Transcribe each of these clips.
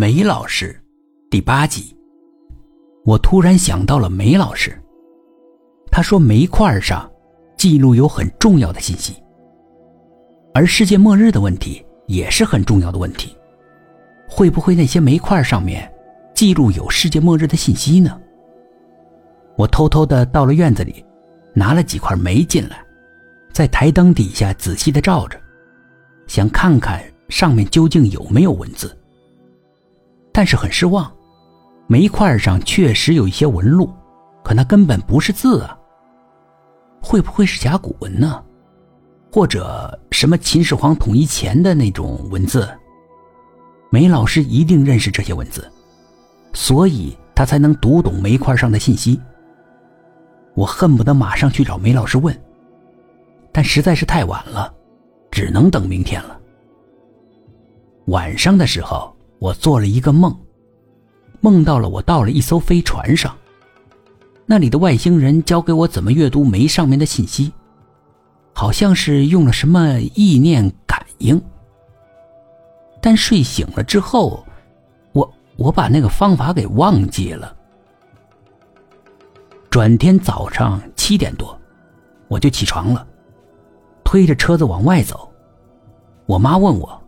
梅老师，第八集。我突然想到了梅老师，他说煤块上记录有很重要的信息，而世界末日的问题也是很重要的问题。会不会那些煤块上面记录有世界末日的信息呢？我偷偷的到了院子里，拿了几块煤进来，在台灯底下仔细的照着，想看看上面究竟有没有文字。但是很失望，煤块上确实有一些纹路，可那根本不是字啊。会不会是甲骨文呢？或者什么秦始皇统一前的那种文字？梅老师一定认识这些文字，所以他才能读懂煤块上的信息。我恨不得马上去找梅老师问，但实在是太晚了，只能等明天了。晚上的时候。我做了一个梦，梦到了我到了一艘飞船上，那里的外星人教给我怎么阅读煤上面的信息，好像是用了什么意念感应。但睡醒了之后，我我把那个方法给忘记了。转天早上七点多，我就起床了，推着车子往外走。我妈问我：“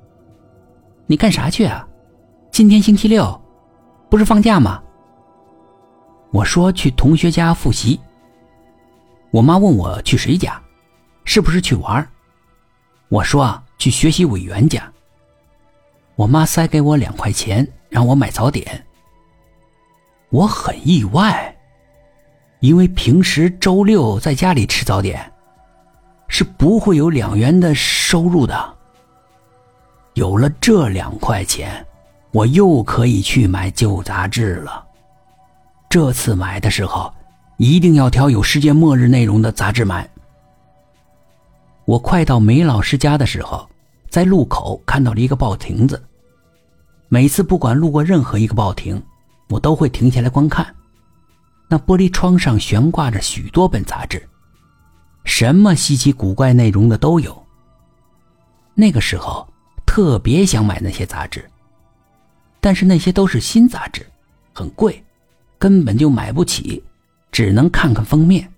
你干啥去啊？”今天星期六，不是放假吗？我说去同学家复习。我妈问我去谁家，是不是去玩？我说去学习委员家。我妈塞给我两块钱，让我买早点。我很意外，因为平时周六在家里吃早点，是不会有两元的收入的。有了这两块钱。我又可以去买旧杂志了。这次买的时候，一定要挑有世界末日内容的杂志买。我快到梅老师家的时候，在路口看到了一个报亭子。每次不管路过任何一个报亭，我都会停下来观看。那玻璃窗上悬挂着许多本杂志，什么稀奇古怪内容的都有。那个时候特别想买那些杂志。但是那些都是新杂志，很贵，根本就买不起，只能看看封面。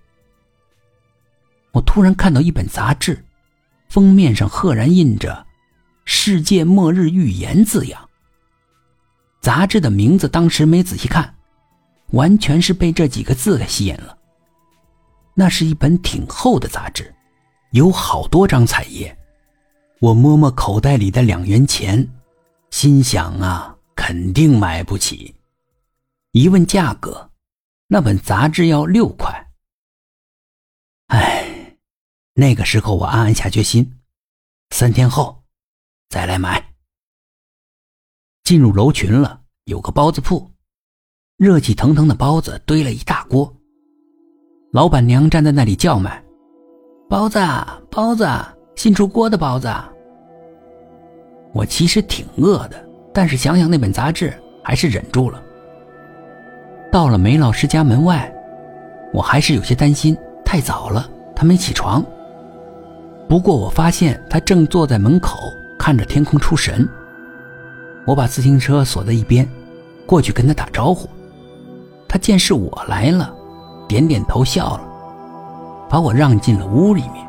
我突然看到一本杂志，封面上赫然印着“世界末日预言”字样。杂志的名字当时没仔细看，完全是被这几个字给吸引了。那是一本挺厚的杂志，有好多张彩页。我摸摸口袋里的两元钱，心想啊。肯定买不起。一问价格，那本杂志要六块。哎，那个时候我暗暗下决心，三天后再来买。进入楼群了，有个包子铺，热气腾腾的包子堆了一大锅。老板娘站在那里叫卖：“包子，包子，新出锅的包子。”我其实挺饿的。但是想想那本杂志，还是忍住了。到了梅老师家门外，我还是有些担心，太早了，他没起床。不过我发现他正坐在门口看着天空出神。我把自行车锁在一边，过去跟他打招呼。他见是我来了，点点头笑了，把我让进了屋里面。